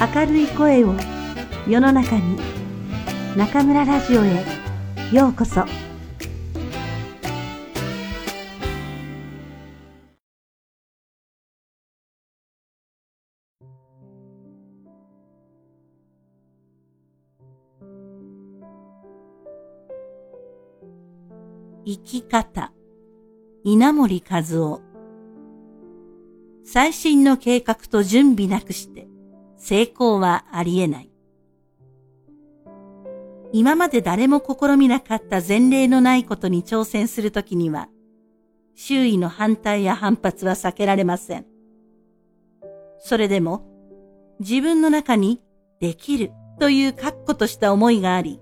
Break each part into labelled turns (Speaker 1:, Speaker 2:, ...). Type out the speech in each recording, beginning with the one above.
Speaker 1: 明るい声を世の中に中村ラジオへようこそ。生き方。稲森和夫。最新の計画と準備なくして。成功はありえない。今まで誰も試みなかった前例のないことに挑戦するときには、周囲の反対や反発は避けられません。それでも、自分の中にできるという確固とした思いがあり、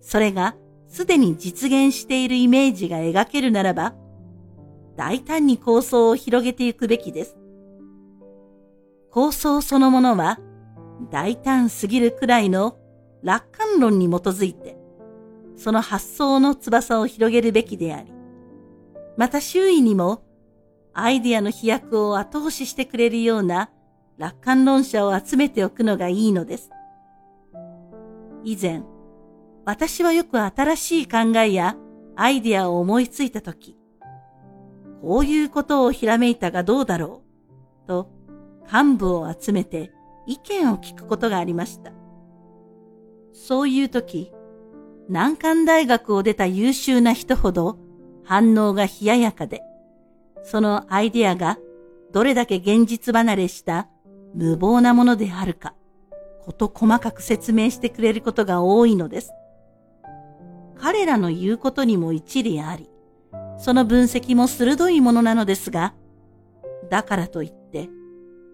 Speaker 1: それがすでに実現しているイメージが描けるならば、大胆に構想を広げていくべきです。構想そのものは大胆すぎるくらいの楽観論に基づいて、その発想の翼を広げるべきであり、また周囲にもアイディアの飛躍を後押ししてくれるような楽観論者を集めておくのがいいのです。以前、私はよく新しい考えやアイディアを思いついたとき、こういうことをひらめいたがどうだろう、と幹部を集めて意見を聞くことがありました。そういう時、難関大学を出た優秀な人ほど反応が冷ややかで、そのアイデアがどれだけ現実離れした無謀なものであるか、こと細かく説明してくれることが多いのです。彼らの言うことにも一理あり、その分析も鋭いものなのですが、だからといって、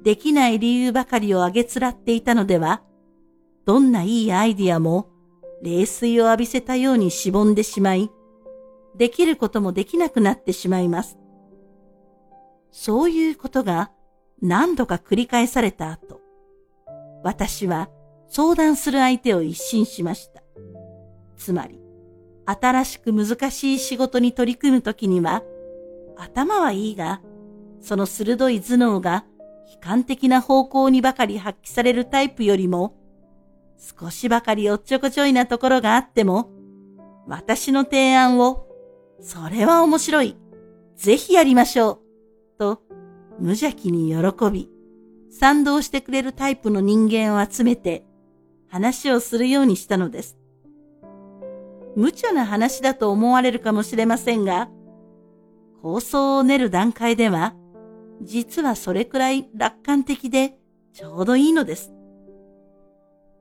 Speaker 1: できない理由ばかりをあげつらっていたのでは、どんないいアイディアも冷水を浴びせたようにしぼんでしまい、できることもできなくなってしまいます。そういうことが何度か繰り返された後、私は相談する相手を一新しました。つまり、新しく難しい仕事に取り組むときには、頭はいいが、その鋭い頭脳が悲観的な方向にばかり発揮されるタイプよりも、少しばかりおっちょこちょいなところがあっても、私の提案を、それは面白い。ぜひやりましょう。と、無邪気に喜び、賛同してくれるタイプの人間を集めて、話をするようにしたのです。無茶な話だと思われるかもしれませんが、構想を練る段階では、実はそれくらい楽観的でちょうどいいのです。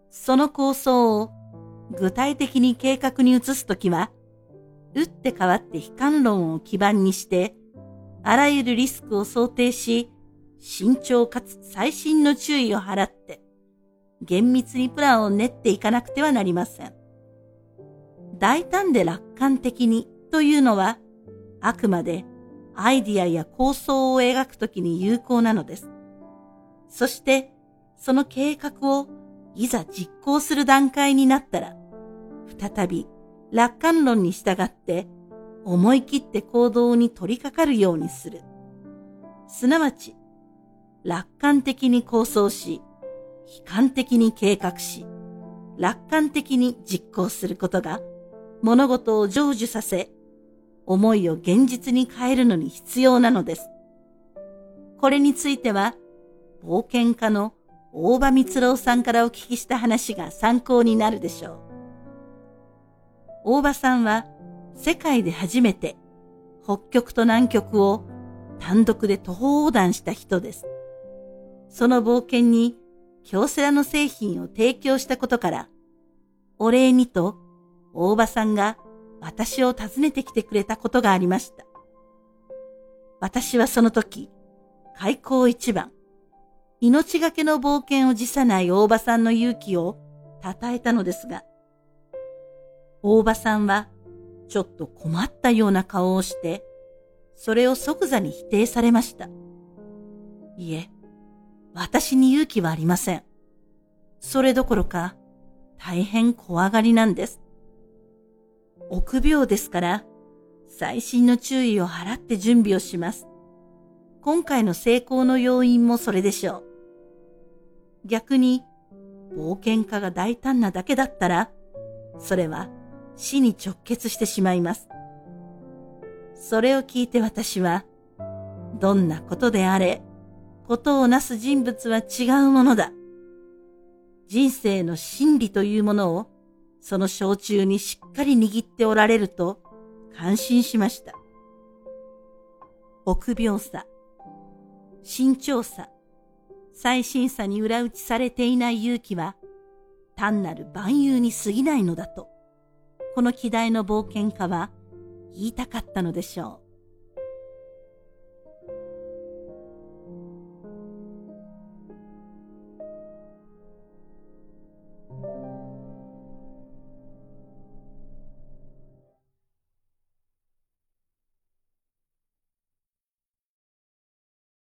Speaker 1: その構想を具体的に計画に移すときは、打って変わって悲観論を基盤にして、あらゆるリスクを想定し、慎重かつ最新の注意を払って、厳密にプランを練っていかなくてはなりません。大胆で楽観的にというのは、あくまでアイディアや構想を描くときに有効なのです。そして、その計画をいざ実行する段階になったら、再び楽観論に従って思い切って行動に取り掛かるようにする。すなわち、楽観的に構想し、悲観的に計画し、楽観的に実行することが物事を成就させ、思いを現実に変えるのに必要なのです。これについては、冒険家の大場光郎さんからお聞きした話が参考になるでしょう。大場さんは世界で初めて北極と南極を単独で徒歩横断した人です。その冒険に京セラの製品を提供したことから、お礼にと大場さんが私を訪ねてきてくれたことがありました。私はその時、開口一番、命がけの冒険を辞さない大場さんの勇気を称えたのですが、大場さんはちょっと困ったような顔をして、それを即座に否定されました。いえ、私に勇気はありません。それどころか、大変怖がりなんです。臆病ですから、細心の注意を払って準備をします。今回の成功の要因もそれでしょう。逆に、冒険家が大胆なだけだったら、それは死に直結してしまいます。それを聞いて私は、どんなことであれ、ことをなす人物は違うものだ。人生の真理というものを、その焼酎にしっかり握っておられると感心しました。臆病さ、慎重さ、最新さに裏打ちされていない勇気は、単なる万有に過ぎないのだと、この希代の冒険家は言いたかったのでしょう。